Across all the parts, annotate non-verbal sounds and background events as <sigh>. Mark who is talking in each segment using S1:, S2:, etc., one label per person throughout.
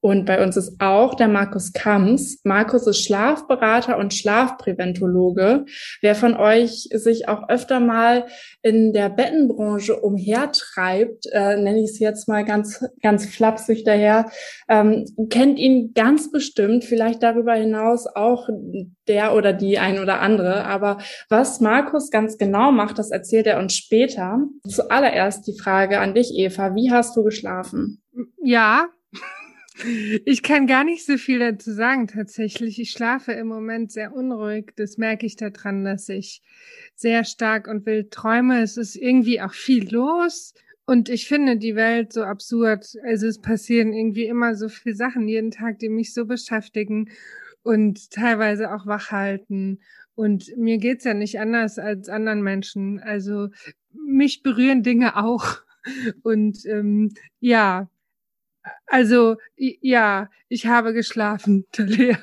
S1: Und bei uns ist auch der Markus Kams. Markus ist Schlafberater und Schlafpräventologe. Wer von euch sich auch öfter mal in der Bettenbranche umhertreibt, äh, nenne ich es jetzt mal ganz, ganz flapsig daher, ähm, kennt ihn ganz bestimmt, vielleicht darüber hinaus auch der oder die ein oder andere. Aber was Markus ganz genau macht, das erzählt er uns später. Zuallererst die Frage an dich, Eva. Wie hast du geschlafen?
S2: Ja, ich kann gar nicht so viel dazu sagen tatsächlich. Ich schlafe im Moment sehr unruhig. Das merke ich daran, dass ich sehr stark und wild träume. Es ist irgendwie auch viel los. Und ich finde die Welt so absurd. Also es passieren irgendwie immer so viele Sachen jeden Tag, die mich so beschäftigen und teilweise auch wachhalten. Und mir geht's ja nicht anders als anderen Menschen. Also mich berühren Dinge auch. Und ähm, ja, also, ja, ich habe geschlafen, <laughs> Talia.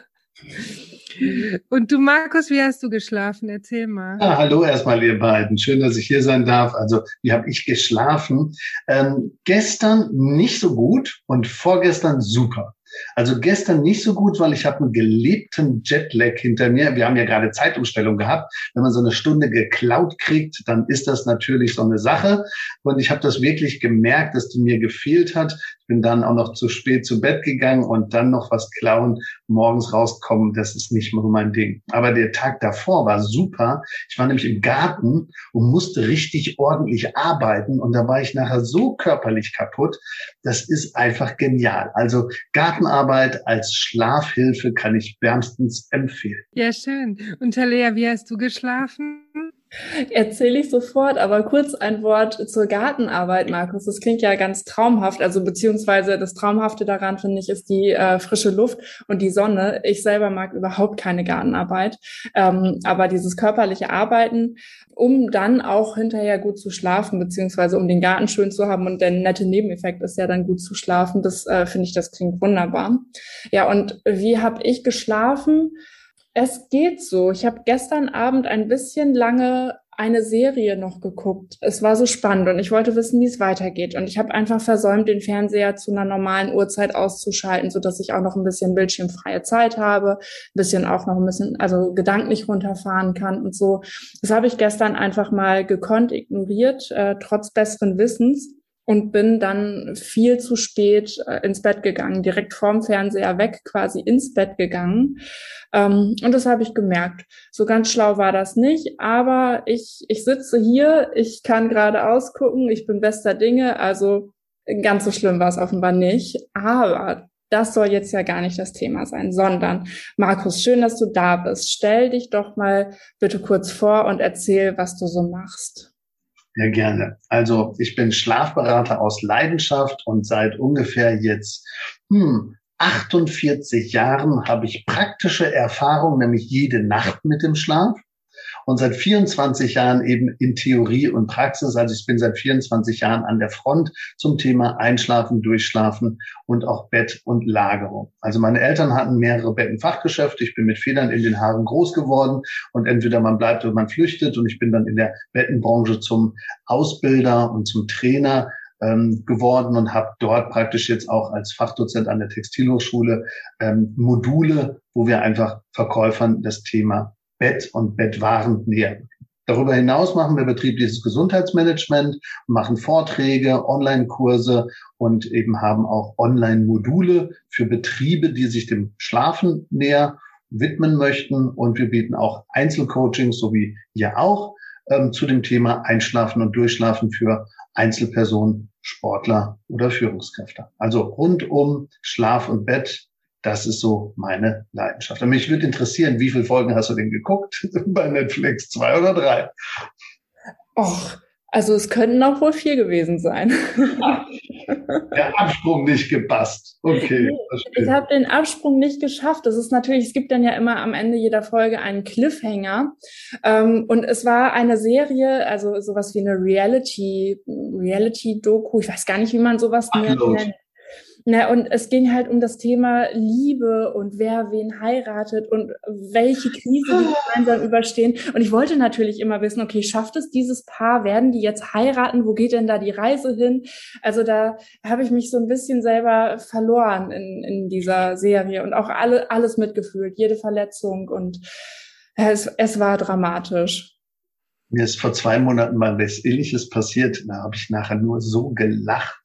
S2: Und du, Markus, wie hast du geschlafen? Erzähl mal.
S3: Ja, hallo erstmal, ihr beiden. Schön, dass ich hier sein darf. Also, wie habe ich geschlafen? Ähm, gestern nicht so gut und vorgestern super. Also gestern nicht so gut, weil ich habe einen gelebten Jetlag hinter mir. Wir haben ja gerade Zeitumstellung gehabt. Wenn man so eine Stunde geklaut kriegt, dann ist das natürlich so eine Sache. Und ich habe das wirklich gemerkt, dass die mir gefehlt hat. Ich bin dann auch noch zu spät zu Bett gegangen und dann noch was klauen, morgens rauskommen, das ist nicht mehr mein Ding. Aber der Tag davor war super. Ich war nämlich im Garten und musste richtig ordentlich arbeiten und da war ich nachher so körperlich kaputt. Das ist einfach genial. Also Gartenarbeit als Schlafhilfe kann ich wärmstens empfehlen.
S2: Ja, schön. Und Talea, wie hast du geschlafen?
S1: Erzähle ich sofort, aber kurz ein Wort zur Gartenarbeit, Markus. Das klingt ja ganz traumhaft. Also beziehungsweise das Traumhafte daran, finde ich, ist die äh, frische Luft und die Sonne. Ich selber mag überhaupt keine Gartenarbeit. Ähm, aber dieses körperliche Arbeiten, um dann auch hinterher gut zu schlafen, beziehungsweise um den Garten schön zu haben und der nette Nebeneffekt ist ja dann gut zu schlafen. Das äh, finde ich, das klingt wunderbar. Ja, und wie habe ich geschlafen? Es geht so. Ich habe gestern Abend ein bisschen lange eine Serie noch geguckt. Es war so spannend und ich wollte wissen, wie es weitergeht. Und ich habe einfach versäumt, den Fernseher zu einer normalen Uhrzeit auszuschalten, so dass ich auch noch ein bisschen bildschirmfreie Zeit habe, ein bisschen auch noch ein bisschen, also gedanklich runterfahren kann und so. Das habe ich gestern einfach mal gekonnt ignoriert, äh, trotz besseren Wissens und bin dann viel zu spät äh, ins Bett gegangen, direkt vorm Fernseher weg, quasi ins Bett gegangen. Ähm, und das habe ich gemerkt. So ganz schlau war das nicht, aber ich, ich sitze hier, ich kann gerade ausgucken, ich bin bester Dinge, also ganz so schlimm war es offenbar nicht. Aber das soll jetzt ja gar nicht das Thema sein, sondern Markus, schön, dass du da bist. Stell dich doch mal bitte kurz vor und erzähl, was du so machst.
S3: Ja, gerne. Also ich bin Schlafberater aus Leidenschaft und seit ungefähr jetzt hm, 48 Jahren habe ich praktische Erfahrung, nämlich jede Nacht mit dem Schlaf und seit 24 Jahren eben in Theorie und Praxis. Also ich bin seit 24 Jahren an der Front zum Thema Einschlafen, Durchschlafen und auch Bett und Lagerung. Also meine Eltern hatten mehrere Bettenfachgeschäfte. Ich bin mit Federn in den Haaren groß geworden und entweder man bleibt oder man flüchtet und ich bin dann in der Bettenbranche zum Ausbilder und zum Trainer ähm, geworden und habe dort praktisch jetzt auch als Fachdozent an der Textilhochschule ähm, Module, wo wir einfach Verkäufern das Thema Bett und Bettwaren näher. Darüber hinaus machen wir betriebliches Gesundheitsmanagement, machen Vorträge, Online-Kurse und eben haben auch Online-Module für Betriebe, die sich dem Schlafen näher widmen möchten. Und wir bieten auch Einzelcoachings, so wie ihr auch, ähm, zu dem Thema Einschlafen und Durchschlafen für Einzelpersonen, Sportler oder Führungskräfte. Also rund um Schlaf und Bett das ist so meine Leidenschaft. Und mich würde interessieren, wie viele Folgen hast du denn geguckt <laughs> bei Netflix? Zwei oder drei?
S1: Och, Also es könnten auch wohl vier gewesen sein. <laughs>
S3: Der Absprung nicht gepasst. Okay.
S1: Ich habe den Absprung nicht geschafft. Das ist natürlich, es gibt dann ja immer am Ende jeder Folge einen Cliffhanger. Ähm, und es war eine Serie, also sowas wie eine Reality, Reality-Doku. Ich weiß gar nicht, wie man sowas nennt. Na, und es ging halt um das Thema Liebe und wer wen heiratet und welche Krise die gemeinsam überstehen. Und ich wollte natürlich immer wissen, okay, schafft es dieses Paar? Werden die jetzt heiraten? Wo geht denn da die Reise hin? Also da habe ich mich so ein bisschen selber verloren in, in dieser Serie und auch alle, alles mitgefühlt, jede Verletzung und es, es war dramatisch.
S3: Mir ist vor zwei Monaten mal was Ähnliches passiert. Da habe ich nachher nur so gelacht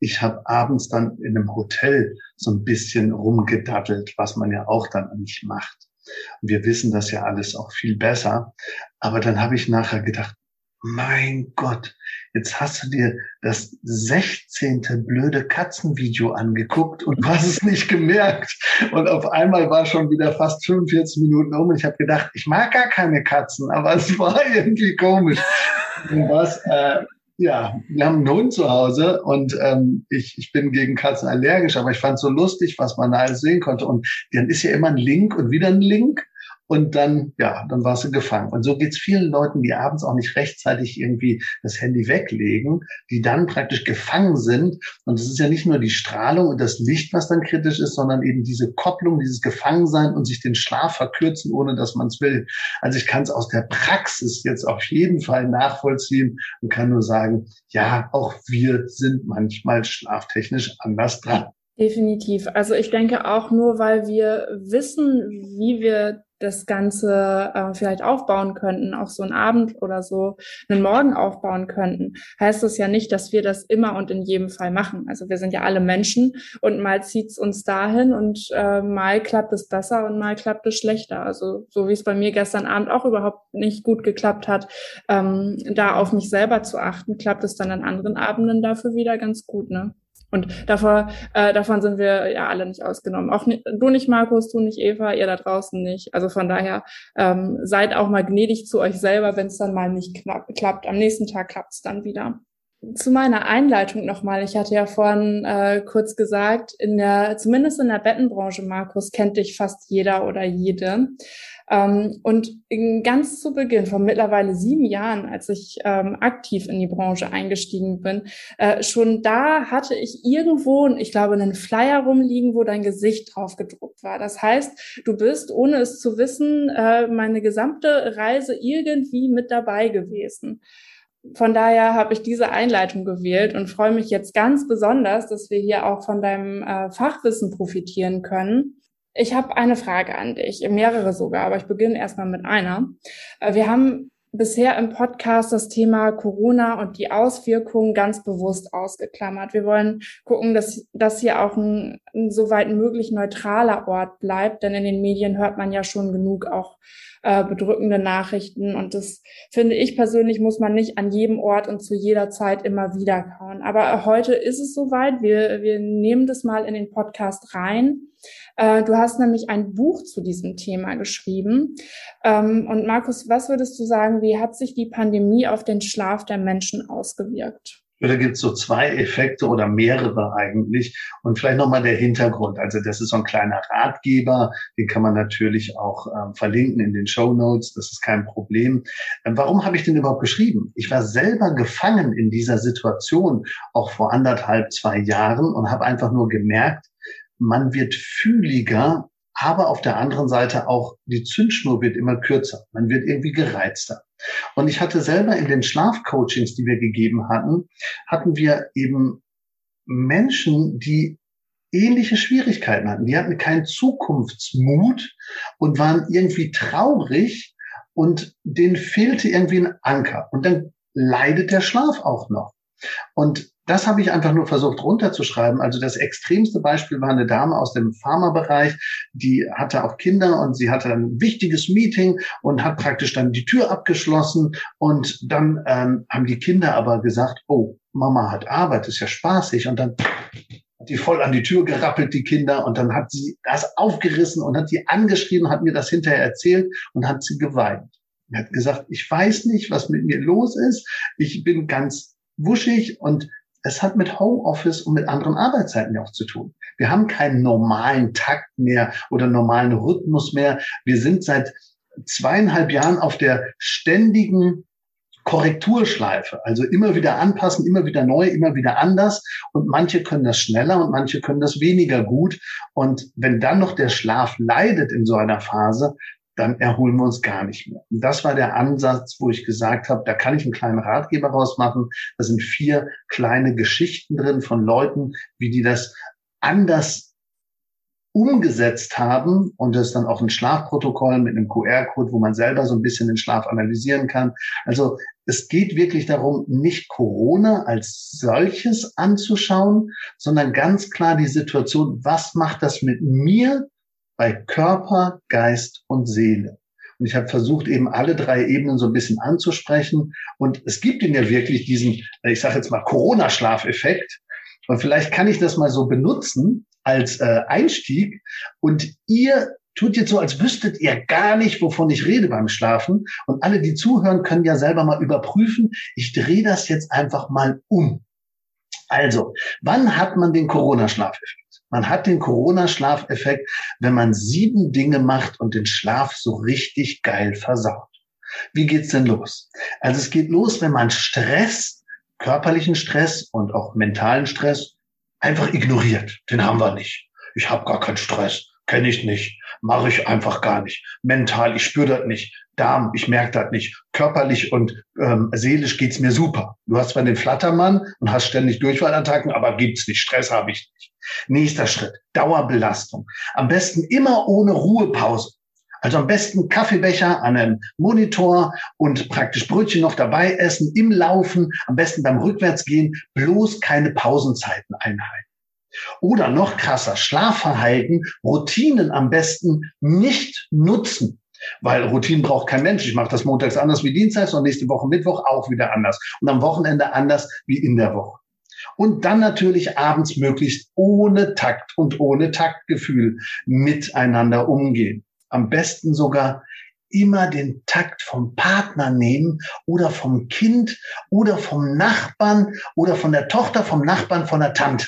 S3: ich habe abends dann in einem Hotel so ein bisschen rumgedattelt, was man ja auch dann nicht macht. Wir wissen das ja alles auch viel besser. Aber dann habe ich nachher gedacht, mein Gott, jetzt hast du dir das 16. blöde Katzenvideo angeguckt und du hast es nicht gemerkt. Und auf einmal war schon wieder fast 45 Minuten um und ich habe gedacht, ich mag gar keine Katzen, aber es war <laughs> irgendwie komisch. Und was, äh, ja, wir haben einen Hund zu Hause und ähm, ich, ich bin gegen Katzen allergisch, aber ich fand so lustig, was man da alles sehen konnte. Und dann ist ja immer ein Link und wieder ein Link und dann, ja, dann warst du gefangen. Und so geht's vielen Leuten, die abends auch nicht rechtzeitig irgendwie das Handy weglegen, die dann praktisch gefangen sind. Und es ist ja nicht nur die Strahlung und das Licht, was dann kritisch ist, sondern eben diese Kopplung, dieses Gefangensein und sich den Schlaf verkürzen, ohne dass man es will. Also ich kann es aus der Praxis jetzt auf jeden Fall nachvollziehen und kann nur sagen, ja, auch wir sind manchmal schlaftechnisch anders dran.
S1: Definitiv. Also ich denke auch nur, weil wir wissen, wie wir das Ganze äh, vielleicht aufbauen könnten, auch so einen Abend oder so einen Morgen aufbauen könnten, heißt das ja nicht, dass wir das immer und in jedem Fall machen. Also wir sind ja alle Menschen und mal zieht's uns dahin und äh, mal klappt es besser und mal klappt es schlechter. Also so wie es bei mir gestern Abend auch überhaupt nicht gut geklappt hat, ähm, da auf mich selber zu achten, klappt es dann an anderen Abenden dafür wieder ganz gut, ne? Und davor, äh, davon sind wir ja alle nicht ausgenommen. Auch nicht, du nicht, Markus, du nicht, Eva, ihr da draußen nicht. Also von daher ähm, seid auch mal gnädig zu euch selber, wenn es dann mal nicht klappt. Am nächsten Tag klappt es dann wieder. Zu meiner Einleitung nochmal. Ich hatte ja vorhin äh, kurz gesagt, in der, zumindest in der Bettenbranche, Markus, kennt dich fast jeder oder jede. Ähm, und ganz zu Beginn, vor mittlerweile sieben Jahren, als ich ähm, aktiv in die Branche eingestiegen bin, äh, schon da hatte ich irgendwo, ich glaube, einen Flyer rumliegen, wo dein Gesicht drauf gedruckt war. Das heißt, du bist, ohne es zu wissen, äh, meine gesamte Reise irgendwie mit dabei gewesen. Von daher habe ich diese Einleitung gewählt und freue mich jetzt ganz besonders, dass wir hier auch von deinem äh, Fachwissen profitieren können. Ich habe eine Frage an dich, mehrere sogar, aber ich beginne erstmal mit einer. Äh, wir haben bisher im Podcast das Thema Corona und die Auswirkungen ganz bewusst ausgeklammert. Wir wollen gucken, dass das hier auch ein, ein soweit möglich neutraler Ort bleibt, denn in den Medien hört man ja schon genug auch äh, bedrückende Nachrichten und das finde ich persönlich muss man nicht an jedem Ort und zu jeder Zeit immer wieder kauen. Aber heute ist es soweit. Wir, wir nehmen das mal in den Podcast rein äh, du hast nämlich ein Buch zu diesem Thema geschrieben. Ähm, und Markus, was würdest du sagen, wie hat sich die Pandemie auf den Schlaf der Menschen ausgewirkt?
S3: Da gibt es so zwei Effekte oder mehrere eigentlich. Und vielleicht nochmal der Hintergrund. Also das ist so ein kleiner Ratgeber, den kann man natürlich auch äh, verlinken in den Show Notes. Das ist kein Problem. Ähm, warum habe ich den überhaupt geschrieben? Ich war selber gefangen in dieser Situation, auch vor anderthalb, zwei Jahren und habe einfach nur gemerkt, man wird fühliger, aber auf der anderen Seite auch die Zündschnur wird immer kürzer. Man wird irgendwie gereizter. Und ich hatte selber in den Schlafcoachings, die wir gegeben hatten, hatten wir eben Menschen, die ähnliche Schwierigkeiten hatten. Die hatten keinen Zukunftsmut und waren irgendwie traurig und denen fehlte irgendwie ein Anker. Und dann leidet der Schlaf auch noch. Und das habe ich einfach nur versucht runterzuschreiben. Also das extremste Beispiel war eine Dame aus dem Pharmabereich, die hatte auch Kinder und sie hatte ein wichtiges Meeting und hat praktisch dann die Tür abgeschlossen und dann ähm, haben die Kinder aber gesagt, oh, Mama hat Arbeit, ist ja spaßig und dann hat die voll an die Tür gerappelt, die Kinder, und dann hat sie das aufgerissen und hat sie angeschrieben, hat mir das hinterher erzählt und hat sie geweint. Er hat gesagt, ich weiß nicht, was mit mir los ist. Ich bin ganz wuschig und es hat mit Homeoffice und mit anderen Arbeitszeiten ja auch zu tun. Wir haben keinen normalen Takt mehr oder normalen Rhythmus mehr. Wir sind seit zweieinhalb Jahren auf der ständigen Korrekturschleife. Also immer wieder anpassen, immer wieder neu, immer wieder anders. Und manche können das schneller und manche können das weniger gut. Und wenn dann noch der Schlaf leidet in so einer Phase, dann erholen wir uns gar nicht mehr. Und das war der Ansatz, wo ich gesagt habe, da kann ich einen kleinen Ratgeber rausmachen. Da sind vier kleine Geschichten drin von Leuten, wie die das anders umgesetzt haben und das dann auch ein Schlafprotokoll mit einem QR-Code, wo man selber so ein bisschen den Schlaf analysieren kann. Also es geht wirklich darum, nicht Corona als solches anzuschauen, sondern ganz klar die Situation, was macht das mit mir bei Körper, Geist und Seele? Und ich habe versucht, eben alle drei Ebenen so ein bisschen anzusprechen. Und es gibt in ja wirklich diesen, ich sage jetzt mal, Corona-Schlafeffekt. Und vielleicht kann ich das mal so benutzen, als äh, Einstieg und ihr tut jetzt so, als wüsstet ihr gar nicht, wovon ich rede beim Schlafen. Und alle, die zuhören, können ja selber mal überprüfen. Ich drehe das jetzt einfach mal um. Also, wann hat man den Corona-Schlafeffekt? Man hat den Corona-Schlafeffekt, wenn man sieben Dinge macht und den Schlaf so richtig geil versaut. Wie geht's denn los? Also es geht los, wenn man Stress, körperlichen Stress und auch mentalen Stress einfach ignoriert. Den haben wir nicht. Ich habe gar keinen Stress, kenne ich nicht, mache ich einfach gar nicht. Mental, ich spüre das nicht. Darm, ich merke das nicht. Körperlich und ähm, seelisch geht's mir super. Du hast zwar den Flattermann und hast ständig Durchfallattacken, aber gibt's nicht. Stress habe ich nicht. Nächster Schritt, Dauerbelastung. Am besten immer ohne Ruhepause. Also am besten Kaffeebecher an einem Monitor und praktisch Brötchen noch dabei essen, im Laufen, am besten beim Rückwärtsgehen, bloß keine Pausenzeiten einhalten. Oder noch krasser, Schlafverhalten, Routinen am besten nicht nutzen. Weil Routinen braucht kein Mensch. Ich mache das montags anders wie dienstags und nächste Woche Mittwoch auch wieder anders. Und am Wochenende anders wie in der Woche. Und dann natürlich abends möglichst ohne Takt und ohne Taktgefühl miteinander umgehen am besten sogar immer den Takt vom Partner nehmen oder vom Kind oder vom Nachbarn oder von der Tochter, vom Nachbarn, von der Tante.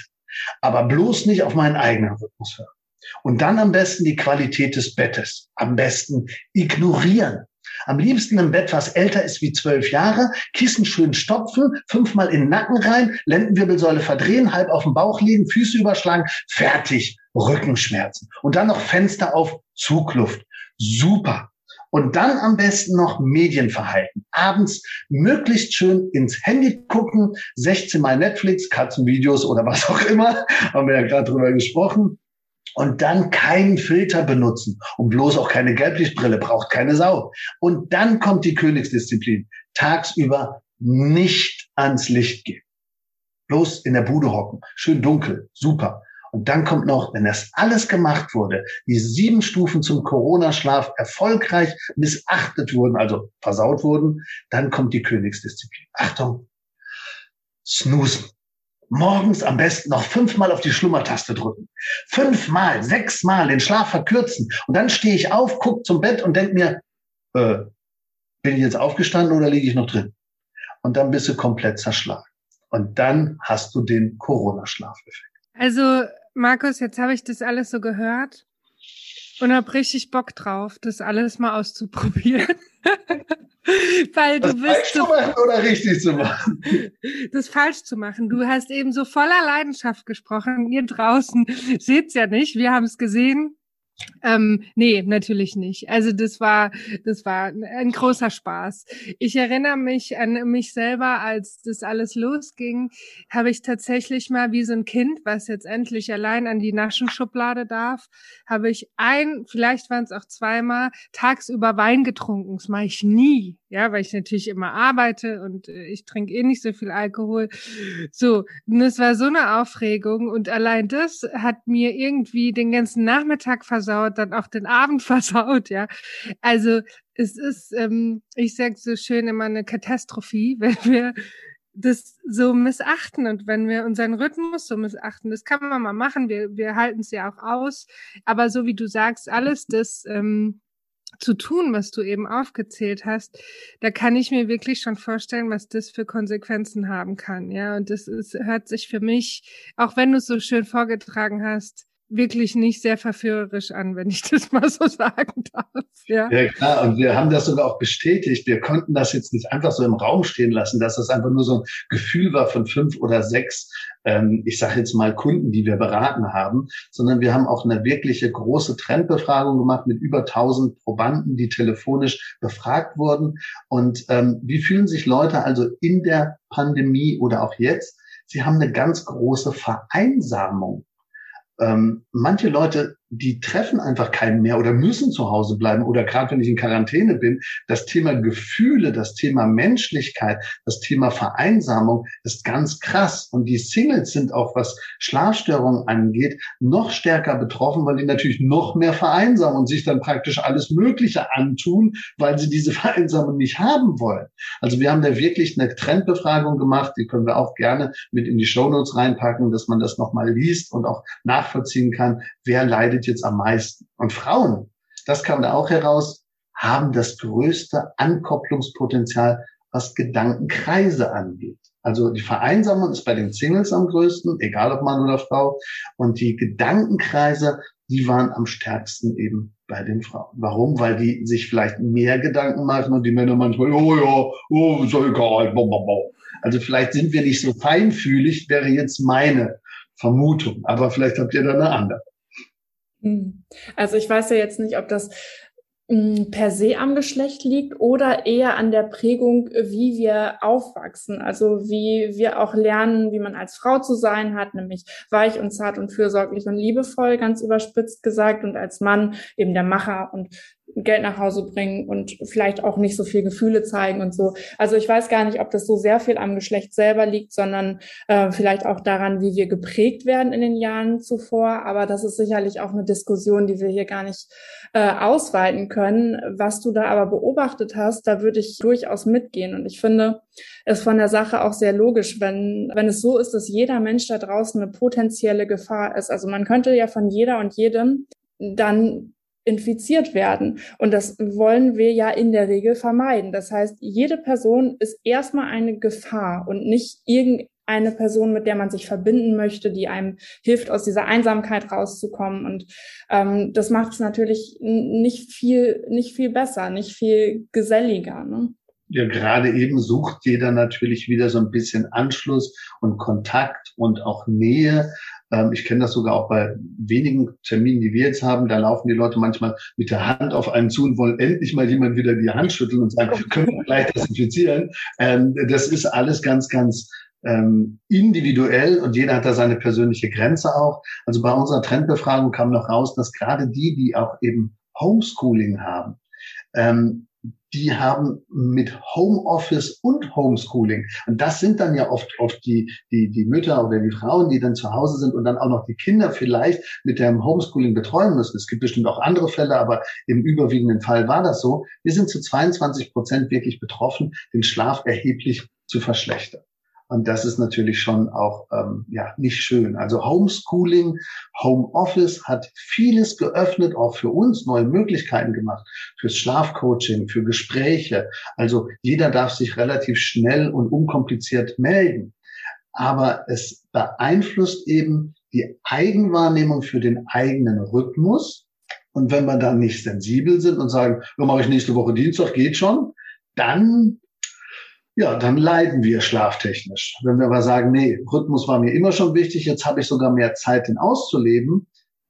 S3: Aber bloß nicht auf meinen eigenen Rhythmus hören. Und dann am besten die Qualität des Bettes. Am besten ignorieren. Am liebsten im Bett, was älter ist wie zwölf Jahre, Kissen schön stopfen, fünfmal in den Nacken rein, Lendenwirbelsäule verdrehen, halb auf dem Bauch liegen, Füße überschlagen, fertig, Rückenschmerzen. Und dann noch Fenster auf, Zugluft. Super. Und dann am besten noch Medienverhalten. Abends möglichst schön ins Handy gucken, 16 mal Netflix, Katzenvideos oder was auch immer, <laughs> haben wir ja gerade drüber gesprochen. Und dann keinen Filter benutzen und bloß auch keine Gelblichtbrille, braucht keine Sau. Und dann kommt die Königsdisziplin. Tagsüber nicht ans Licht gehen. Bloß in der Bude hocken. Schön dunkel. Super. Und dann kommt noch, wenn das alles gemacht wurde, die sieben Stufen zum Corona-Schlaf erfolgreich missachtet wurden, also versaut wurden, dann kommt die Königsdisziplin. Achtung, snoosen. Morgens am besten noch fünfmal auf die Schlummertaste drücken. Fünfmal, sechsmal den Schlaf verkürzen. Und dann stehe ich auf, gucke zum Bett und denke mir, äh, bin ich jetzt aufgestanden oder liege ich noch drin? Und dann bist du komplett zerschlagen. Und dann hast du den Corona-Schlafeffekt.
S2: Also Markus, jetzt habe ich das alles so gehört und habe richtig Bock drauf, das alles mal auszuprobieren. <laughs> Weil
S3: das
S2: du bist
S3: falsch so, zu machen oder richtig zu machen? <laughs>
S2: Das falsch zu machen. Du hast eben so voller Leidenschaft gesprochen. Ihr draußen seht's ja nicht. Wir haben es gesehen. Ähm, nee, natürlich nicht. Also das war, das war ein großer Spaß. Ich erinnere mich an mich selber, als das alles losging, habe ich tatsächlich mal wie so ein Kind, was jetzt endlich allein an die Naschenschublade darf, habe ich ein, vielleicht waren es auch zweimal, tagsüber Wein getrunken. Das mache ich nie ja, weil ich natürlich immer arbeite und äh, ich trinke eh nicht so viel Alkohol. So, und es war so eine Aufregung und allein das hat mir irgendwie den ganzen Nachmittag versaut, dann auch den Abend <laughs> versaut, ja. Also es ist, ähm, ich sag so schön immer eine Katastrophe, <laughs> wenn wir das so missachten und wenn wir unseren Rhythmus so missachten, das kann man mal machen, wir, wir halten es ja auch aus, aber so wie du sagst, alles das ähm, zu tun, was du eben aufgezählt hast, da kann ich mir wirklich schon vorstellen, was das für Konsequenzen haben kann. Ja, und das ist, hört sich für mich, auch wenn du es so schön vorgetragen hast, wirklich nicht sehr verführerisch an, wenn ich das mal so sagen darf.
S3: Ja. ja, klar. Und wir haben das sogar auch bestätigt. Wir konnten das jetzt nicht einfach so im Raum stehen lassen, dass das einfach nur so ein Gefühl war von fünf oder sechs, ähm, ich sage jetzt mal Kunden, die wir beraten haben, sondern wir haben auch eine wirkliche große Trendbefragung gemacht mit über 1000 Probanden, die telefonisch befragt wurden. Und ähm, wie fühlen sich Leute also in der Pandemie oder auch jetzt? Sie haben eine ganz große Vereinsamung ähm, manche Leute die treffen einfach keinen mehr oder müssen zu Hause bleiben oder gerade wenn ich in Quarantäne bin, das Thema Gefühle, das Thema Menschlichkeit, das Thema Vereinsamung ist ganz krass und die Singles sind auch, was Schlafstörungen angeht, noch stärker betroffen, weil die natürlich noch mehr vereinsamen und sich dann praktisch alles Mögliche antun, weil sie diese <laughs> Vereinsamung nicht haben wollen. Also wir haben da wirklich eine Trendbefragung gemacht, die können wir auch gerne mit in die Shownotes reinpacken, dass man das nochmal liest und auch nachvollziehen kann, wer leidet jetzt am meisten? Und Frauen, das kam da auch heraus, haben das größte Ankopplungspotenzial, was Gedankenkreise angeht. Also die Vereinsamung ist bei den Singles am größten, egal ob Mann oder Frau. Und die Gedankenkreise, die waren am stärksten eben bei den Frauen. Warum? Weil die sich vielleicht mehr Gedanken machen und die Männer manchmal, oh ja, oh, ist egal. Also vielleicht sind wir nicht so feinfühlig, wäre jetzt meine Vermutung. Aber vielleicht habt ihr da eine andere.
S1: Hm. Also ich weiß ja jetzt nicht, ob das hm, per se am Geschlecht liegt oder eher an der Prägung, wie wir aufwachsen. Also wie wir auch lernen, wie man als Frau zu sein hat, nämlich weich und zart und fürsorglich und liebevoll, ganz überspitzt gesagt, und als Mann eben der Macher und Geld nach Hause bringen und vielleicht auch nicht so viel Gefühle zeigen und so. Also ich weiß gar nicht, ob das so sehr viel am Geschlecht selber liegt, sondern äh, vielleicht auch daran, wie wir geprägt werden in den Jahren zuvor. Aber das ist sicherlich auch eine Diskussion, die wir hier gar nicht äh, ausweiten können. Was du da aber beobachtet hast, da würde ich durchaus mitgehen. Und ich finde es von der Sache auch sehr logisch, wenn, wenn es so ist, dass jeder Mensch da draußen eine potenzielle Gefahr ist. Also man könnte ja von jeder und jedem dann infiziert werden. Und das wollen wir ja in der Regel vermeiden. Das heißt, jede Person ist erstmal eine Gefahr und nicht irgendeine Person, mit der man sich verbinden möchte, die einem hilft, aus dieser Einsamkeit rauszukommen. Und ähm, das macht es natürlich nicht viel, nicht viel besser, nicht viel geselliger. Ne?
S3: Ja, gerade eben sucht jeder natürlich wieder so ein bisschen Anschluss und Kontakt und auch Nähe. Ähm, ich kenne das sogar auch bei wenigen Terminen, die wir jetzt haben. Da laufen die Leute manchmal mit der Hand auf einen zu und wollen endlich mal jemand wieder die Hand schütteln und sagen, können wir gleich desinfizieren. Ähm, das ist alles ganz, ganz ähm, individuell und jeder hat da seine persönliche Grenze auch. Also bei unserer Trendbefragung kam noch raus, dass gerade die, die auch eben Homeschooling haben, die haben mit Homeoffice und Homeschooling. Und das sind dann ja oft, oft die, die, die Mütter oder die Frauen, die dann zu Hause sind und dann auch noch die Kinder vielleicht mit dem Homeschooling betreuen müssen. Es gibt bestimmt auch andere Fälle, aber im überwiegenden Fall war das so. Wir sind zu 22 Prozent wirklich betroffen, den Schlaf erheblich zu verschlechtern. Und das ist natürlich schon auch ähm, ja nicht schön. Also Homeschooling, Homeoffice hat vieles geöffnet, auch für uns neue Möglichkeiten gemacht, fürs Schlafcoaching, für Gespräche. Also jeder darf sich relativ schnell und unkompliziert melden. Aber es beeinflusst eben die Eigenwahrnehmung für den eigenen Rhythmus. Und wenn wir dann nicht sensibel sind und sagen, ja, mache ich nächste Woche Dienstag, geht schon, dann ja, dann leiden wir schlaftechnisch. Wenn wir aber sagen, nee, Rhythmus war mir immer schon wichtig, jetzt habe ich sogar mehr Zeit, den auszuleben,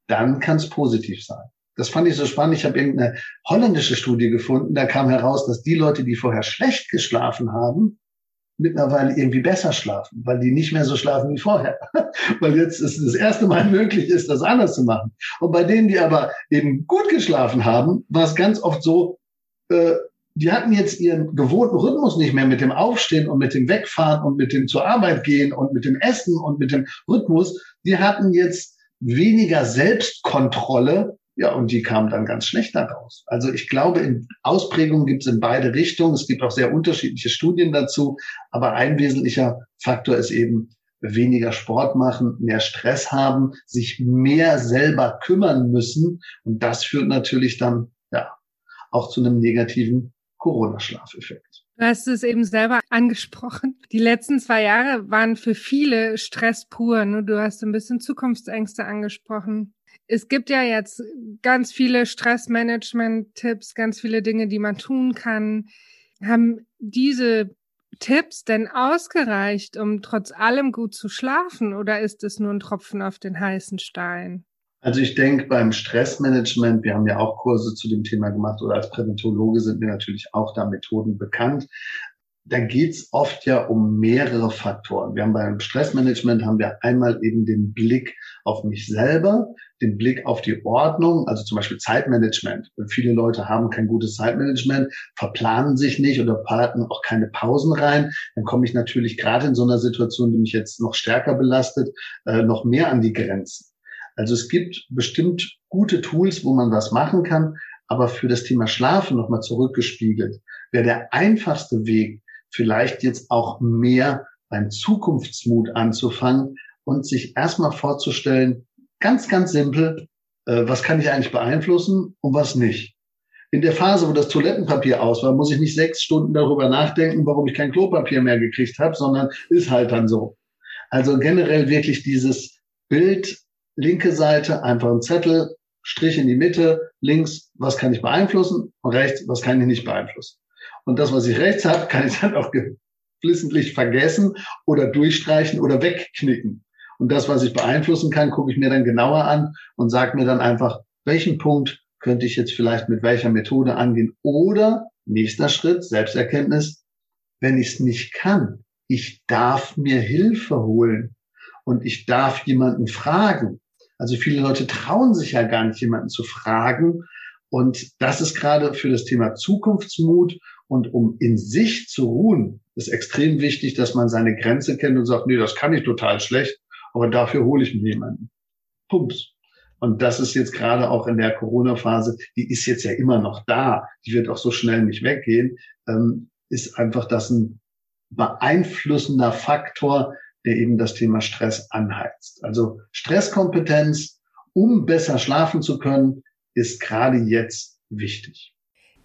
S3: dann kann es positiv sein. Das fand ich so spannend. Ich habe irgendeine holländische Studie gefunden, da kam heraus, dass die Leute, die vorher schlecht geschlafen haben, mittlerweile irgendwie besser schlafen, weil die nicht mehr so schlafen wie vorher. <laughs> weil jetzt ist das erste Mal möglich ist, das anders zu machen. Und bei denen, die aber eben gut geschlafen haben, war es ganz oft so, äh, die hatten jetzt ihren gewohnten Rhythmus nicht mehr mit dem Aufstehen und mit dem Wegfahren und mit dem zur Arbeit gehen und mit dem Essen und mit dem Rhythmus. Die hatten jetzt weniger Selbstkontrolle. Ja, und die kamen dann ganz schlecht daraus. Also ich glaube, in Ausprägungen gibt es in beide Richtungen. Es gibt auch sehr unterschiedliche Studien dazu. Aber ein wesentlicher Faktor ist eben weniger Sport machen, mehr Stress haben, sich mehr selber kümmern müssen. Und das führt natürlich dann auch zu einem negativen Corona-Schlafeffekt.
S2: Du hast es eben selber angesprochen. Die letzten zwei Jahre waren für viele Stress pur. Ne? Du hast ein bisschen Zukunftsängste angesprochen. Es gibt ja jetzt ganz viele Stressmanagement-Tipps, ganz viele Dinge, die man tun kann. Haben diese Tipps denn ausgereicht, um trotz allem gut zu schlafen oder ist es nur ein Tropfen auf den heißen Stein?
S3: Also ich denke beim Stressmanagement, wir haben ja auch Kurse zu dem Thema gemacht oder als Präventologe sind mir natürlich auch da Methoden bekannt. Da geht's oft ja um mehrere Faktoren. Wir haben beim Stressmanagement haben wir einmal eben den Blick auf mich selber, den Blick auf die Ordnung, also zum Beispiel Zeitmanagement. Viele Leute haben kein gutes Zeitmanagement, verplanen sich nicht oder parken auch keine Pausen rein. Dann komme ich natürlich gerade in so einer Situation, die mich jetzt noch stärker belastet, äh, noch mehr an die Grenzen. Also es gibt bestimmt gute Tools, wo man was machen kann, aber für das Thema Schlafen nochmal zurückgespiegelt, wäre der einfachste Weg, vielleicht jetzt auch mehr beim Zukunftsmut anzufangen und sich erstmal vorzustellen, ganz, ganz simpel, äh, was kann ich eigentlich beeinflussen und was nicht. In der Phase, wo das Toilettenpapier aus war, muss ich nicht sechs Stunden darüber nachdenken, warum ich kein Klopapier mehr gekriegt habe, sondern ist halt dann so. Also generell wirklich dieses Bild linke Seite einfach ein Zettel, Strich in die Mitte, links, was kann ich beeinflussen und rechts, was kann ich nicht beeinflussen. Und das, was ich rechts habe, kann ich dann auch geflissentlich vergessen oder durchstreichen oder wegknicken. Und das, was ich beeinflussen kann, gucke ich mir dann genauer an und sage mir dann einfach, welchen Punkt könnte ich jetzt vielleicht mit welcher Methode angehen. Oder nächster Schritt, Selbsterkenntnis, wenn ich es nicht kann, ich darf mir Hilfe holen und ich darf jemanden fragen. Also viele Leute trauen sich ja gar nicht, jemanden zu fragen. Und das ist gerade für das Thema Zukunftsmut und um in sich zu ruhen, ist extrem wichtig, dass man seine Grenze kennt und sagt, nee, das kann ich total schlecht, aber dafür hole ich mir jemanden. Pumps. Und das ist jetzt gerade auch in der Corona-Phase, die ist jetzt ja immer noch da, die wird auch so schnell nicht weggehen, ähm, ist einfach das ein beeinflussender Faktor, der eben das Thema Stress anheizt. Also Stresskompetenz, um besser schlafen zu können, ist gerade jetzt wichtig.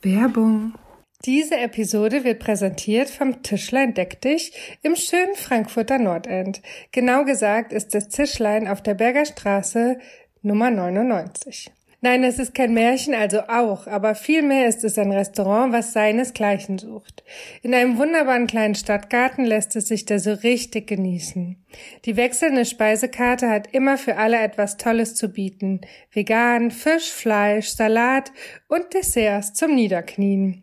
S2: Werbung. Diese Episode wird präsentiert vom Tischlein Deck dich im schönen Frankfurter Nordend. Genau gesagt ist das Tischlein auf der Berger Straße Nummer 99. Nein, es ist kein Märchen, also auch, aber vielmehr ist es ein Restaurant, was seinesgleichen sucht. In einem wunderbaren kleinen Stadtgarten lässt es sich da so richtig genießen. Die wechselnde Speisekarte hat immer für alle etwas Tolles zu bieten. Vegan, Fisch, Fleisch, Salat und Desserts zum Niederknien.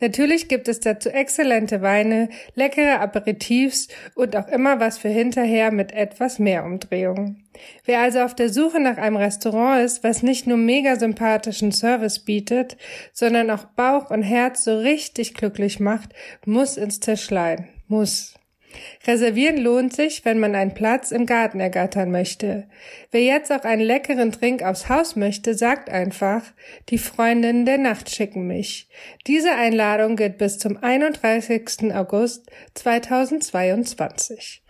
S2: Natürlich gibt es dazu exzellente Weine, leckere Aperitifs und auch immer was für hinterher mit etwas mehr Umdrehung. Wer also auf der Suche nach einem Restaurant ist, was nicht nur mega sympathischen Service bietet, sondern auch Bauch und Herz so richtig glücklich macht, muss ins Tischlein. Muss. Reservieren lohnt sich, wenn man einen Platz im Garten ergattern möchte. Wer jetzt auch einen leckeren Trink aufs Haus möchte, sagt einfach, die Freundinnen der Nacht schicken mich. Diese Einladung gilt bis zum 31. August 2022.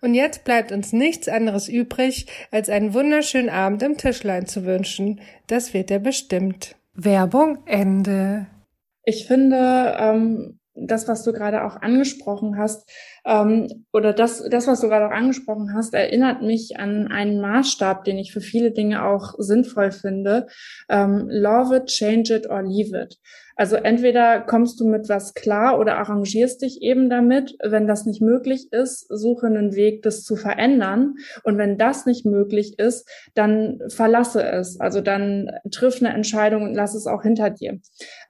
S2: Und jetzt bleibt uns nichts anderes übrig, als einen wunderschönen Abend im Tischlein zu wünschen. Das wird er bestimmt. Werbung Ende.
S1: Ich finde, ähm, das, was du gerade auch angesprochen hast, ähm, oder das, das, was du gerade auch angesprochen hast, erinnert mich an einen Maßstab, den ich für viele Dinge auch sinnvoll finde. Ähm, love it, change it or leave it. Also entweder kommst du mit was klar oder arrangierst dich eben damit. Wenn das nicht möglich ist, suche einen Weg, das zu verändern. Und wenn das nicht möglich ist, dann verlasse es. Also dann triff eine Entscheidung und lass es auch hinter dir.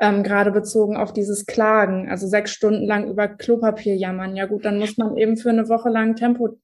S1: Ähm, gerade bezogen auf dieses Klagen. Also sechs Stunden lang über Klopapier jammern. Ja gut, dann muss man eben für eine Woche lang Tempo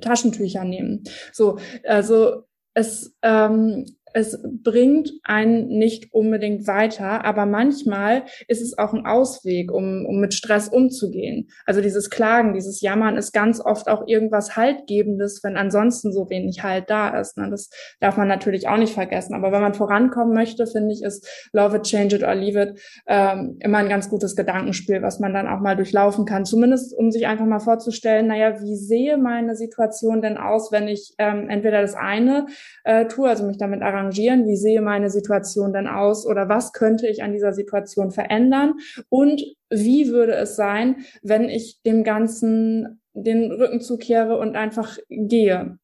S1: Taschentücher nehmen. So, also es ähm, es bringt einen nicht unbedingt weiter, aber manchmal ist es auch ein Ausweg, um, um mit Stress umzugehen. Also dieses Klagen, dieses Jammern ist ganz oft auch irgendwas Haltgebendes, wenn ansonsten so wenig Halt da ist. Ne? Das darf man natürlich auch nicht vergessen. Aber wenn man vorankommen möchte, finde ich, ist Love it, Change it or Leave it ähm, immer ein ganz gutes Gedankenspiel, was man dann auch mal durchlaufen kann. Zumindest um sich einfach mal vorzustellen, naja, wie sehe meine Situation denn aus, wenn ich ähm, entweder das eine äh, tue, also mich damit arrangiere, arrangieren? Wie sehe meine Situation denn aus? Oder was könnte ich an dieser Situation verändern? Und wie würde es sein, wenn ich dem Ganzen den Rücken zukehre und einfach gehe?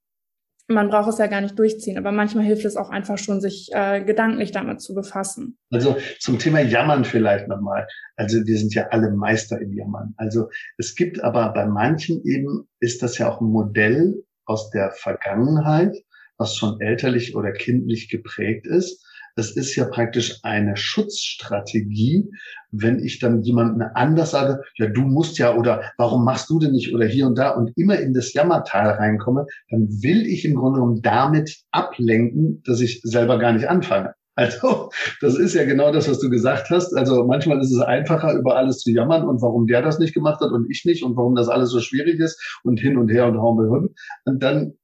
S1: man braucht es ja gar nicht durchziehen, aber manchmal hilft es auch einfach schon, sich äh, gedanklich damit zu befassen.
S3: Also zum Thema Jammern vielleicht nochmal. Also wir sind ja alle Meister im Jammern. Also es gibt aber bei manchen eben, ist das ja auch ein Modell aus der Vergangenheit, was schon elterlich oder kindlich geprägt ist. Das ist ja praktisch eine Schutzstrategie, wenn ich dann jemanden anders sage, ja, du musst ja oder warum machst du denn nicht oder hier und da und immer in das Jammertal reinkomme, dann will ich im Grunde genommen damit ablenken, dass ich selber gar nicht anfange. Also, das ist ja genau das, was du gesagt hast. Also, manchmal ist es einfacher, über alles zu jammern und warum der das nicht gemacht hat und ich nicht und warum das alles so schwierig ist und hin und her und hauen wir hin. Und dann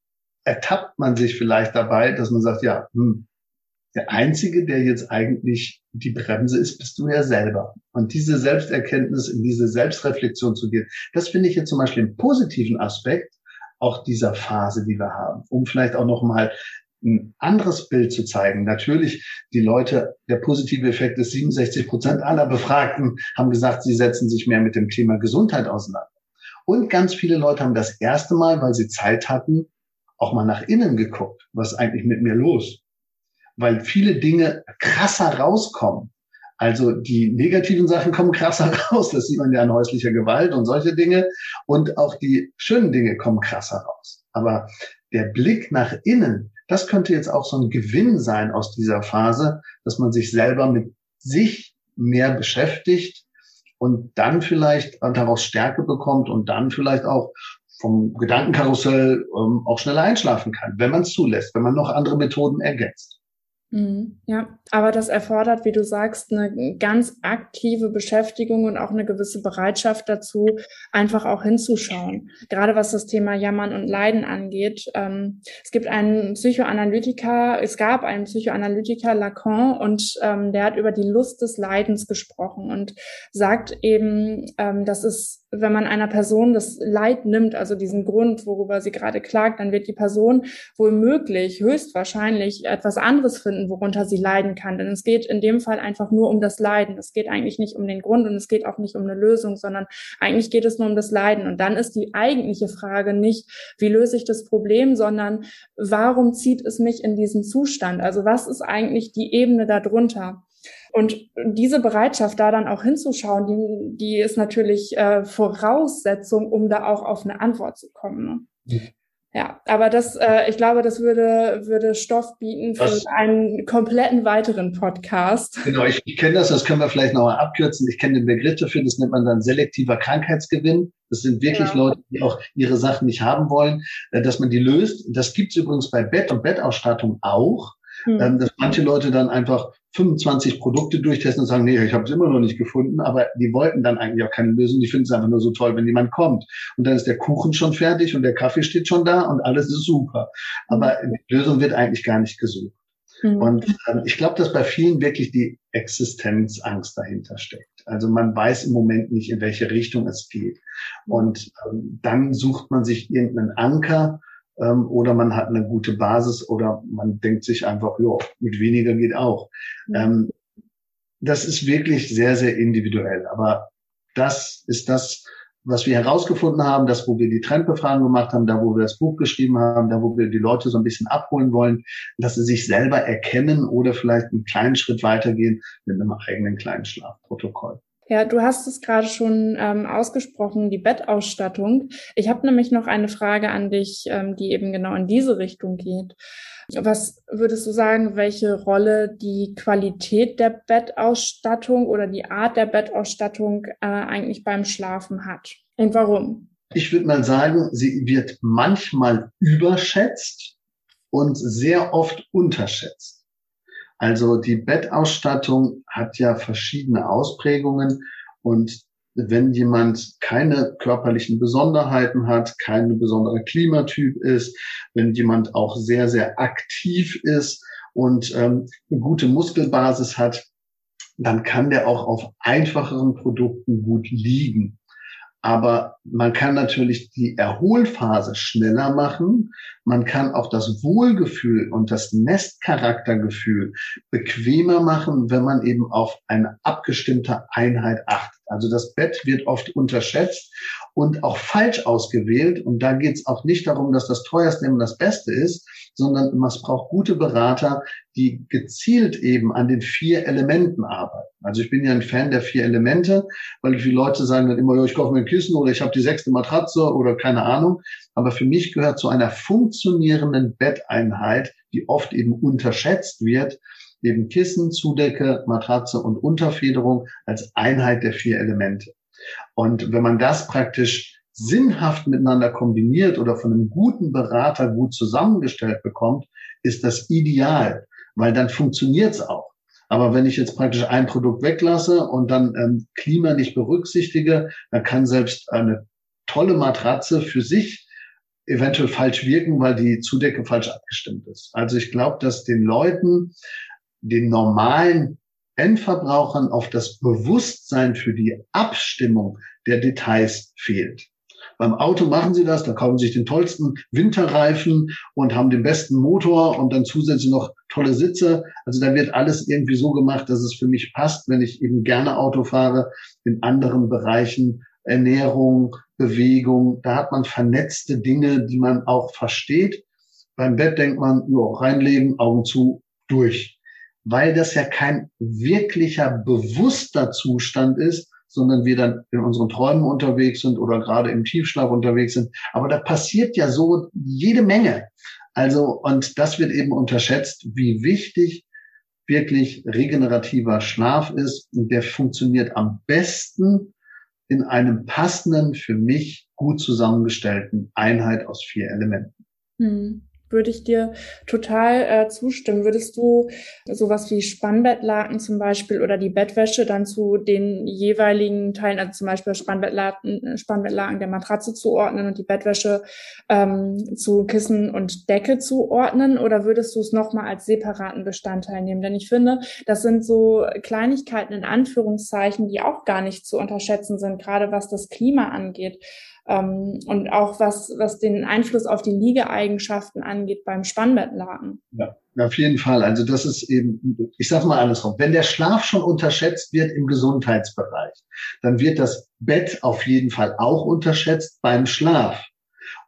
S3: ertappt man sich vielleicht dabei, dass man sagt, ja, hm, der Einzige, der jetzt eigentlich die Bremse ist, bist du ja selber. Und diese Selbsterkenntnis, in diese Selbstreflexion zu gehen, das finde ich jetzt zum Beispiel einen positiven Aspekt auch dieser Phase, die wir haben, um vielleicht auch noch mal ein anderes Bild zu zeigen. Natürlich, die Leute, der positive Effekt ist, 67 Prozent aller Befragten haben gesagt, sie setzen sich mehr mit dem Thema Gesundheit auseinander. Und ganz viele Leute haben das erste Mal, weil sie Zeit hatten, auch mal nach innen geguckt. Was eigentlich mit mir los? weil viele Dinge krasser rauskommen. Also die negativen Sachen kommen krasser <laughs> raus. Das sieht man ja an häuslicher Gewalt und solche Dinge. Und auch die schönen Dinge kommen krasser raus. Aber der Blick nach innen, das könnte jetzt auch so ein Gewinn sein aus dieser Phase, dass man sich selber mit sich mehr beschäftigt und dann vielleicht daraus Stärke bekommt und dann vielleicht auch vom Gedankenkarussell ähm, auch schneller einschlafen kann, wenn man es zulässt, wenn man noch andere Methoden ergänzt.
S1: Mhm. Ja, aber das erfordert, wie du sagst, eine ganz aktive Beschäftigung und auch eine gewisse Bereitschaft dazu, einfach auch hinzuschauen. Gerade was das Thema Jammern und Leiden angeht. Ähm, es gibt einen Psychoanalytiker, es gab einen Psychoanalytiker Lacan und ähm, der hat über die Lust des Leidens gesprochen und sagt eben, ähm, dass es wenn man einer Person das Leid nimmt, also diesen Grund, worüber sie gerade klagt, dann wird die Person wohl möglich, höchstwahrscheinlich etwas anderes finden, worunter sie leiden kann. Denn es geht in dem Fall einfach nur um das Leiden. Es geht eigentlich nicht um den Grund und es geht auch nicht um eine Lösung, sondern eigentlich geht es nur um das Leiden. Und dann ist die eigentliche Frage nicht, wie löse ich das Problem, sondern warum zieht es mich in diesen Zustand? Also was ist eigentlich die Ebene darunter? Und diese Bereitschaft, da dann auch hinzuschauen, die, die ist natürlich äh, Voraussetzung, um da auch auf eine Antwort zu kommen. Ne? Mhm. Ja, aber das, äh, ich glaube, das würde, würde Stoff bieten für das, einen kompletten weiteren Podcast.
S3: Genau, ich, ich kenne das, das können wir vielleicht noch mal abkürzen. Ich kenne den Begriff dafür, das nennt man dann selektiver Krankheitsgewinn. Das sind wirklich ja. Leute, die auch ihre Sachen nicht haben wollen, äh, dass man die löst. Das gibt es übrigens bei Bett und Bettausstattung auch. Hm. dass manche Leute dann einfach 25 Produkte durchtesten und sagen, nee, ich habe es immer noch nicht gefunden, aber die wollten dann eigentlich auch keine Lösung, die finden es einfach nur so toll, wenn jemand kommt. Und dann ist der Kuchen schon fertig und der Kaffee steht schon da und alles ist super. Aber mhm. die Lösung wird eigentlich gar nicht gesucht. Mhm. Und ähm, ich glaube, dass bei vielen wirklich die Existenzangst dahinter steckt. Also man weiß im Moment nicht, in welche Richtung es geht. Mhm. Und ähm, dann sucht man sich irgendeinen Anker, ähm, oder man hat eine gute Basis oder man denkt sich einfach, ja, mit weniger geht auch. Ähm, das ist wirklich sehr, sehr individuell. Aber das ist das, was wir herausgefunden haben, das, wo wir die Trendbefragung gemacht haben, da, wo wir das Buch geschrieben haben, da, wo wir die Leute so ein bisschen abholen wollen, dass sie sich selber erkennen oder vielleicht einen kleinen Schritt weitergehen mit einem eigenen kleinen Schlafprotokoll.
S1: Ja, du hast es gerade schon ähm, ausgesprochen, die Bettausstattung. Ich habe nämlich noch eine Frage an dich, ähm, die eben genau in diese Richtung geht. Was würdest du sagen, welche Rolle die Qualität der Bettausstattung oder die Art der Bettausstattung äh, eigentlich beim Schlafen hat? Und warum?
S3: Ich würde mal sagen, sie wird manchmal überschätzt und sehr oft unterschätzt. Also die Bettausstattung hat ja verschiedene Ausprägungen und wenn jemand keine körperlichen Besonderheiten hat, keine besondere Klimatyp ist, wenn jemand auch sehr, sehr aktiv ist und ähm, eine gute Muskelbasis hat, dann kann der auch auf einfacheren Produkten gut liegen. Aber man kann natürlich die Erholphase schneller machen. Man kann auch das Wohlgefühl und das Nestcharaktergefühl bequemer machen, wenn man eben auf eine abgestimmte Einheit achtet. Also das Bett wird oft unterschätzt und auch falsch ausgewählt. Und da geht es auch nicht darum, dass das teuerste immer das Beste ist, sondern es braucht gute Berater, die gezielt eben an den vier Elementen arbeiten. Also ich bin ja ein Fan der vier Elemente, weil viele Leute sagen dann immer, ich kaufe mir ein Kissen oder ich habe die sechste Matratze oder keine Ahnung. Aber für mich gehört zu einer funktionierenden Betteinheit, die oft eben unterschätzt wird, eben Kissen, Zudecke, Matratze und Unterfederung als Einheit der vier Elemente. Und wenn man das praktisch sinnhaft miteinander kombiniert oder von einem guten Berater gut zusammengestellt bekommt, ist das ideal, weil dann funktioniert es auch. Aber wenn ich jetzt praktisch ein Produkt weglasse und dann ähm, Klima nicht berücksichtige, dann kann selbst eine tolle Matratze für sich eventuell falsch wirken, weil die Zudecke falsch abgestimmt ist. Also ich glaube, dass den Leuten den normalen Endverbrauchern auf das Bewusstsein für die Abstimmung der Details fehlt. Beim Auto machen sie das, da kaufen sie sich den tollsten Winterreifen und haben den besten Motor und dann zusätzlich noch tolle Sitze. Also da wird alles irgendwie so gemacht, dass es für mich passt, wenn ich eben gerne Auto fahre. In anderen Bereichen Ernährung, Bewegung, da hat man vernetzte Dinge, die man auch versteht. Beim Bett denkt man, ja, reinlegen, Augen zu, durch weil das ja kein wirklicher bewusster Zustand ist, sondern wir dann in unseren Träumen unterwegs sind oder gerade im Tiefschlaf unterwegs sind. Aber da passiert ja so jede Menge. Also, und das wird eben unterschätzt, wie wichtig wirklich regenerativer Schlaf ist. Und der funktioniert am besten in einem passenden, für mich gut zusammengestellten Einheit aus vier Elementen.
S1: Hm würde ich dir total äh, zustimmen. Würdest du sowas wie Spannbettlaken zum Beispiel oder die Bettwäsche dann zu den jeweiligen Teilen, also zum Beispiel Spannbettlaken, Spannbettlaken der Matratze zuordnen und die Bettwäsche ähm, zu Kissen und Decke zuordnen? Oder würdest du es nochmal als separaten Bestandteil nehmen? Denn ich finde, das sind so Kleinigkeiten in Anführungszeichen, die auch gar nicht zu unterschätzen sind, gerade was das Klima angeht. Ähm, und auch was, was den Einfluss auf die Liegeeigenschaften angeht beim Spannbettlaken.
S3: Ja, auf jeden Fall. Also das ist eben, ich sage mal andersrum, wenn der Schlaf schon unterschätzt wird im Gesundheitsbereich, dann wird das Bett auf jeden Fall auch unterschätzt beim Schlaf.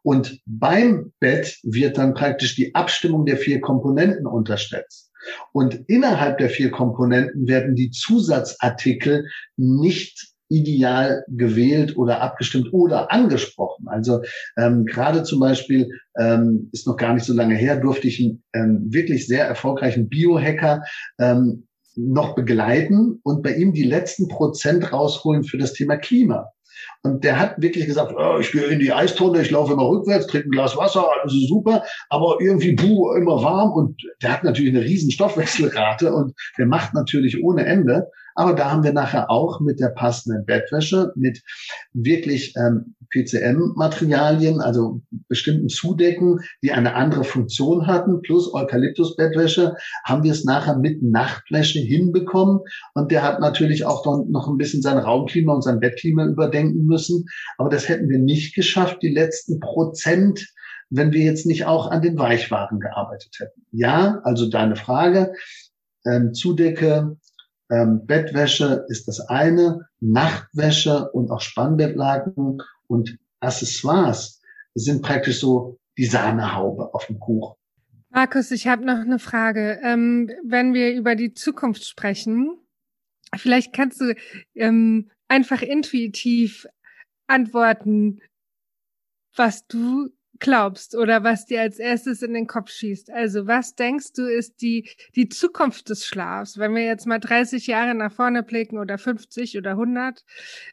S3: Und beim Bett wird dann praktisch die Abstimmung der vier Komponenten unterschätzt. Und innerhalb der vier Komponenten werden die Zusatzartikel nicht ideal gewählt oder abgestimmt oder angesprochen. Also ähm, gerade zum Beispiel ähm, ist noch gar nicht so lange her, durfte ich einen ähm, wirklich sehr erfolgreichen Biohacker ähm, noch begleiten und bei ihm die letzten Prozent rausholen für das Thema Klima. Und der hat wirklich gesagt, oh, ich gehe in die Eistonne, ich laufe immer rückwärts, trinke ein Glas Wasser, alles ist super, aber irgendwie puh, immer warm. Und der hat natürlich eine riesen Stoffwechselrate und der macht natürlich ohne Ende. Aber da haben wir nachher auch mit der passenden Bettwäsche, mit wirklich ähm, PCM-Materialien, also bestimmten Zudecken, die eine andere Funktion hatten, plus Eukalyptus-Bettwäsche, haben wir es nachher mit Nachtwäsche hinbekommen. Und der hat natürlich auch noch ein bisschen sein Raumklima und sein Bettklima überdenken müssen. Aber das hätten wir nicht geschafft, die letzten Prozent wenn wir jetzt nicht auch an den Weichwaren gearbeitet hätten. Ja, also deine Frage, ähm, Zudecke, ähm, Bettwäsche ist das eine, Nachtwäsche und auch Spannbettlaken und Accessoires sind praktisch so die Sahnehaube auf dem Kuchen.
S2: Markus, ich habe noch eine Frage. Ähm, wenn wir über die Zukunft sprechen, vielleicht kannst du ähm, einfach intuitiv antworten, was du glaubst oder was dir als erstes in den Kopf schießt. Also was denkst du ist die, die Zukunft des Schlafs? Wenn wir jetzt mal 30 Jahre nach vorne blicken oder 50 oder 100,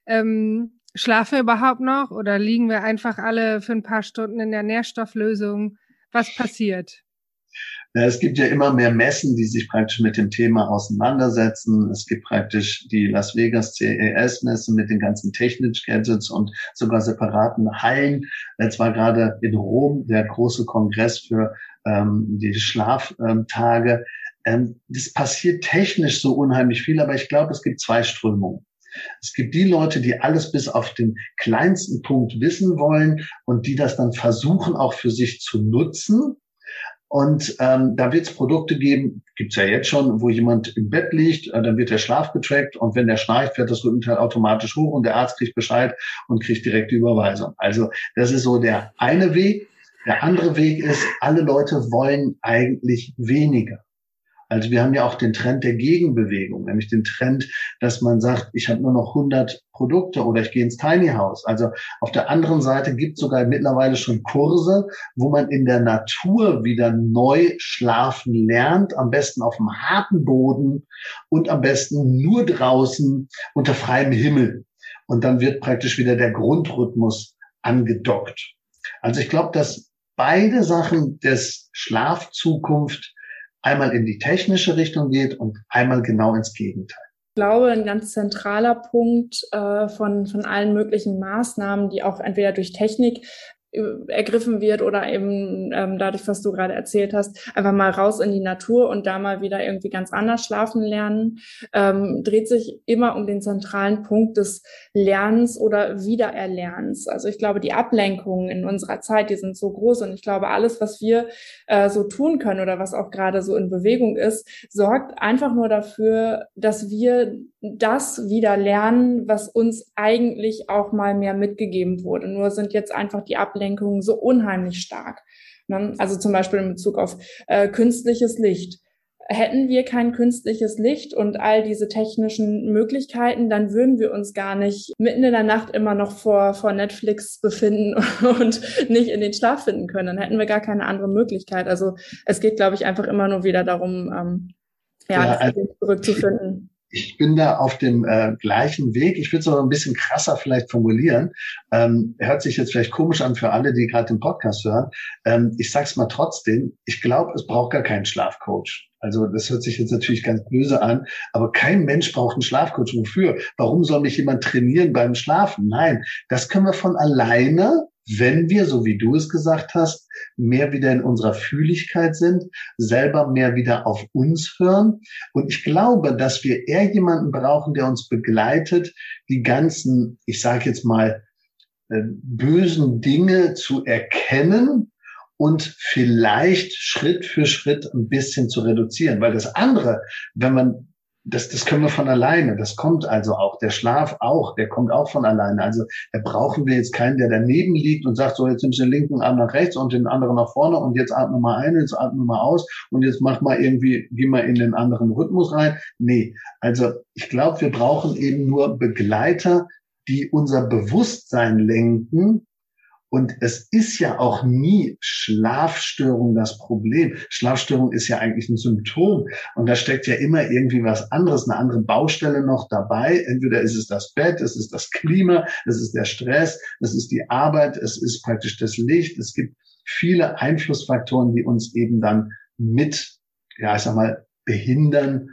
S2: ähm, schlafen wir überhaupt noch oder liegen wir einfach alle für ein paar Stunden in der Nährstofflösung? Was passiert?
S3: Es gibt ja immer mehr Messen, die sich praktisch mit dem Thema auseinandersetzen. Es gibt praktisch die Las Vegas CES-Messe mit den ganzen Technik-Gadgets und sogar separaten Hallen. Jetzt war gerade in Rom der große Kongress für ähm, die Schlaftage. Ähm, das passiert technisch so unheimlich viel, aber ich glaube, es gibt zwei Strömungen. Es gibt die Leute, die alles bis auf den kleinsten Punkt wissen wollen und die das dann versuchen auch für sich zu nutzen. Und ähm, da wird es Produkte geben, gibt's ja jetzt schon, wo jemand im Bett liegt, äh, dann wird der Schlaf getrackt und wenn der schnarcht, fährt das Rückenteil automatisch hoch und der Arzt kriegt Bescheid und kriegt direkt die Überweisung. Also das ist so der eine Weg. Der andere Weg ist, alle Leute wollen eigentlich weniger. Also wir haben ja auch den Trend der Gegenbewegung, nämlich den Trend, dass man sagt, ich habe nur noch 100 Produkte oder ich gehe ins Tiny House. Also auf der anderen Seite gibt es sogar mittlerweile schon Kurse, wo man in der Natur wieder neu schlafen lernt, am besten auf dem harten Boden und am besten nur draußen unter freiem Himmel. Und dann wird praktisch wieder der Grundrhythmus angedockt. Also ich glaube, dass beide Sachen des Schlafzukunft einmal in die technische Richtung geht und einmal genau ins Gegenteil.
S1: Ich glaube, ein ganz zentraler Punkt äh, von, von allen möglichen Maßnahmen, die auch entweder durch Technik ergriffen wird oder eben ähm, dadurch, was du gerade erzählt hast, einfach mal raus in die Natur und da mal wieder irgendwie ganz anders schlafen lernen, ähm, dreht sich immer um den zentralen Punkt des Lernens oder Wiedererlernens. Also ich glaube, die Ablenkungen in unserer Zeit, die sind so groß und ich glaube, alles, was wir äh, so tun können oder was auch gerade so in Bewegung ist, sorgt einfach nur dafür, dass wir das wieder lernen, was uns eigentlich auch mal mehr mitgegeben wurde. Nur sind jetzt einfach die Ablenkungen so unheimlich stark. Ne? Also zum Beispiel in Bezug auf äh, künstliches Licht. Hätten wir kein künstliches Licht und all diese technischen Möglichkeiten, dann würden wir uns gar nicht mitten in der Nacht immer noch vor, vor Netflix befinden <laughs> und nicht in den Schlaf finden können. Dann hätten wir gar keine andere Möglichkeit. Also es geht, glaube ich, einfach immer nur wieder darum, ähm, ja, ja also zurückzufinden
S3: ich bin da auf dem äh, gleichen Weg. Ich will es aber ein bisschen krasser vielleicht formulieren. Ähm, hört sich jetzt vielleicht komisch an für alle, die gerade den Podcast hören. Ähm, ich sag's mal trotzdem, ich glaube, es braucht gar keinen Schlafcoach. Also das hört sich jetzt natürlich ganz böse an, aber kein Mensch braucht einen Schlafcoach. Wofür? Warum soll mich jemand trainieren beim Schlafen? Nein, das können wir von alleine wenn wir, so wie du es gesagt hast, mehr wieder in unserer Fühligkeit sind, selber mehr wieder auf uns hören. Und ich glaube, dass wir eher jemanden brauchen, der uns begleitet, die ganzen, ich sage jetzt mal, äh, bösen Dinge zu erkennen und vielleicht Schritt für Schritt ein bisschen zu reduzieren. Weil das andere, wenn man das, das können wir von alleine. Das kommt also auch. Der Schlaf auch, der kommt auch von alleine. Also da brauchen wir jetzt keinen, der daneben liegt und sagt, so jetzt nimmst du den linken Arm nach rechts und den anderen nach vorne und jetzt atme mal ein, jetzt atme mal aus und jetzt mach mal irgendwie, geh mal in den anderen Rhythmus rein. Nee, also ich glaube, wir brauchen eben nur Begleiter, die unser Bewusstsein lenken und es ist ja auch nie Schlafstörung das Problem. Schlafstörung ist ja eigentlich ein Symptom. Und da steckt ja immer irgendwie was anderes, eine andere Baustelle noch dabei. Entweder ist es das Bett, es ist das Klima, es ist der Stress, es ist die Arbeit, es ist praktisch das Licht. Es gibt viele Einflussfaktoren, die uns eben dann mit, ja, ich sag mal, behindern,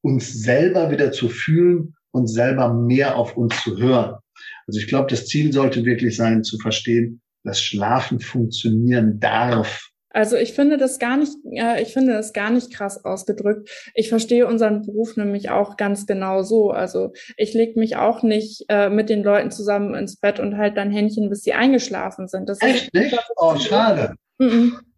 S3: uns selber wieder zu fühlen und selber mehr auf uns zu hören. Also ich glaube, das Ziel sollte wirklich sein, zu verstehen, dass Schlafen funktionieren darf.
S1: Also ich finde das gar nicht, äh, ich finde das gar nicht krass ausgedrückt. Ich verstehe unseren Beruf nämlich auch ganz genau so. Also ich lege mich auch nicht äh, mit den Leuten zusammen ins Bett und halt dann Händchen, bis sie eingeschlafen sind.
S3: Das Echt ist, nicht? Oh, schade.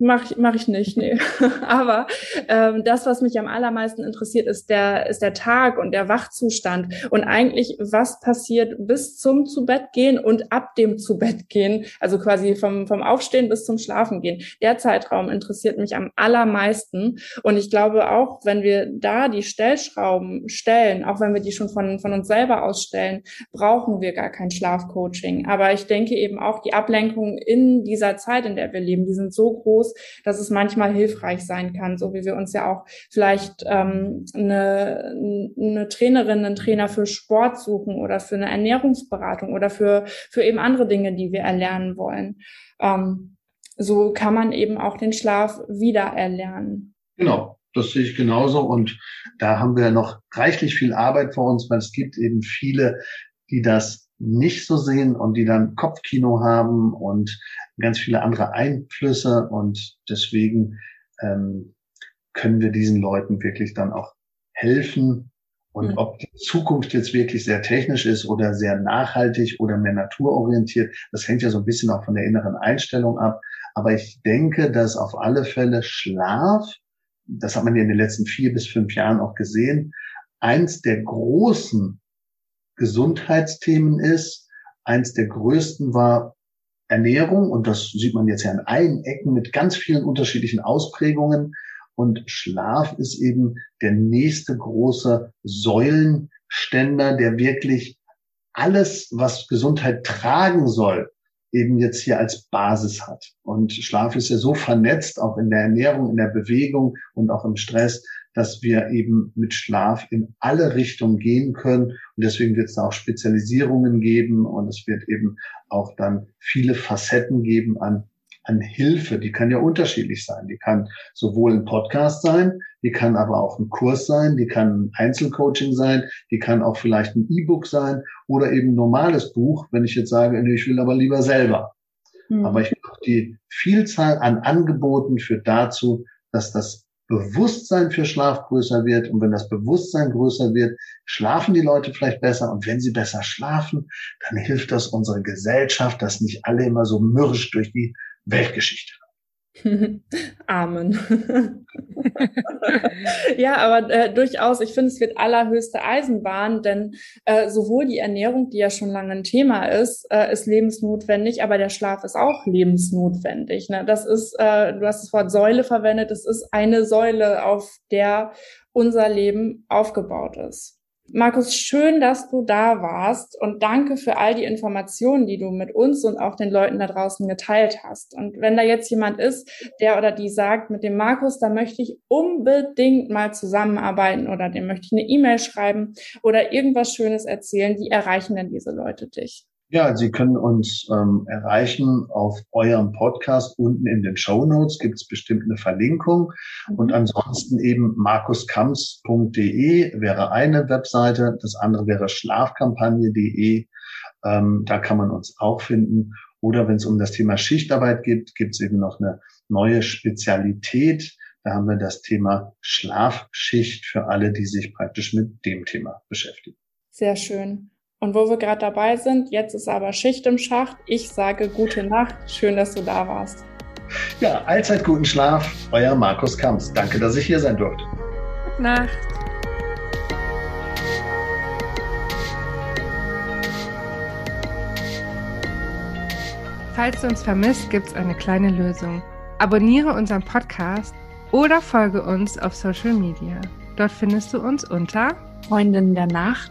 S1: Mach ich, mach ich nicht, nee. <laughs> Aber ähm, das, was mich am allermeisten interessiert, ist der, ist der Tag und der Wachzustand und eigentlich, was passiert bis zum zu Bett gehen und ab dem zu Bett gehen, also quasi vom, vom Aufstehen bis zum Schlafen gehen. Der Zeitraum interessiert mich am allermeisten und ich glaube auch, wenn wir da die Stellschrauben stellen, auch wenn wir die schon von, von uns selber ausstellen, brauchen wir gar kein Schlafcoaching. Aber ich denke eben auch, die Ablenkung in dieser Zeit, in der wir leben, die sind so groß, dass es manchmal hilfreich sein kann, so wie wir uns ja auch vielleicht ähm, eine, eine Trainerin, einen Trainer für Sport suchen oder für eine Ernährungsberatung oder für, für eben andere Dinge, die wir erlernen wollen. Ähm, so kann man eben auch den Schlaf wieder erlernen.
S3: Genau, das sehe ich genauso. Und da haben wir noch reichlich viel Arbeit vor uns, weil es gibt eben viele, die das nicht so sehen und die dann Kopfkino haben und ganz viele andere Einflüsse und deswegen ähm, können wir diesen Leuten wirklich dann auch helfen Und mhm. ob die Zukunft jetzt wirklich sehr technisch ist oder sehr nachhaltig oder mehr naturorientiert, das hängt ja so ein bisschen auch von der inneren Einstellung ab. Aber ich denke, dass auf alle Fälle Schlaf, das hat man ja in den letzten vier bis fünf Jahren auch gesehen, eins der großen Gesundheitsthemen ist. Eins der größten war Ernährung und das sieht man jetzt ja an allen Ecken mit ganz vielen unterschiedlichen Ausprägungen. Und Schlaf ist eben der nächste große Säulenständer, der wirklich alles, was Gesundheit tragen soll, eben jetzt hier als Basis hat. Und Schlaf ist ja so vernetzt, auch in der Ernährung, in der Bewegung und auch im Stress, dass wir eben mit Schlaf in alle Richtungen gehen können. Und deswegen wird es da auch Spezialisierungen geben und es wird eben auch dann viele Facetten geben an, an Hilfe. Die kann ja unterschiedlich sein. Die kann sowohl ein Podcast sein, die kann aber auch ein Kurs sein, die kann ein Einzelcoaching sein, die kann auch vielleicht ein E-Book sein oder eben ein normales Buch, wenn ich jetzt sage, ich will aber lieber selber. Mhm. Aber ich die Vielzahl an Angeboten führt dazu, dass das Bewusstsein für Schlaf größer wird. Und wenn das Bewusstsein größer wird, schlafen die Leute vielleicht besser. Und wenn sie besser schlafen, dann hilft das unserer Gesellschaft, dass nicht alle immer so mürrisch durch die Weltgeschichte <laughs>
S1: Amen. <laughs> ja, aber äh, durchaus, ich finde, es wird allerhöchste Eisenbahn, denn äh, sowohl die Ernährung, die ja schon lange ein Thema ist, äh, ist lebensnotwendig, aber der Schlaf ist auch lebensnotwendig. Ne? Das ist, äh, du hast das Wort Säule verwendet, es ist eine Säule, auf der unser Leben aufgebaut ist. Markus, schön, dass du da warst und danke für all die Informationen, die du mit uns und auch den Leuten da draußen geteilt hast. Und wenn da jetzt jemand ist, der oder die sagt, mit dem Markus, da möchte ich unbedingt mal zusammenarbeiten oder dem möchte ich eine E-Mail schreiben oder irgendwas Schönes erzählen, wie erreichen denn diese Leute dich?
S3: Ja, Sie können uns ähm, erreichen auf eurem Podcast. Unten in den Show Notes gibt es bestimmt eine Verlinkung. Und mhm. ansonsten eben markuskamps.de wäre eine Webseite. Das andere wäre schlafkampagne.de. Ähm, da kann man uns auch finden. Oder wenn es um das Thema Schichtarbeit geht, gibt es eben noch eine neue Spezialität. Da haben wir das Thema Schlafschicht für alle, die sich praktisch mit dem Thema beschäftigen.
S1: Sehr schön. Und wo wir gerade dabei sind, jetzt ist aber Schicht im Schacht. Ich sage gute Nacht. Schön, dass du da warst.
S3: Ja, allzeit guten Schlaf. Euer Markus Kamps. Danke, dass ich hier sein durfte.
S2: Gute Nacht. Falls du uns vermisst, gibt es eine kleine Lösung. Abonniere unseren Podcast oder folge uns auf Social Media. Dort findest du uns unter
S1: Freundin der Nacht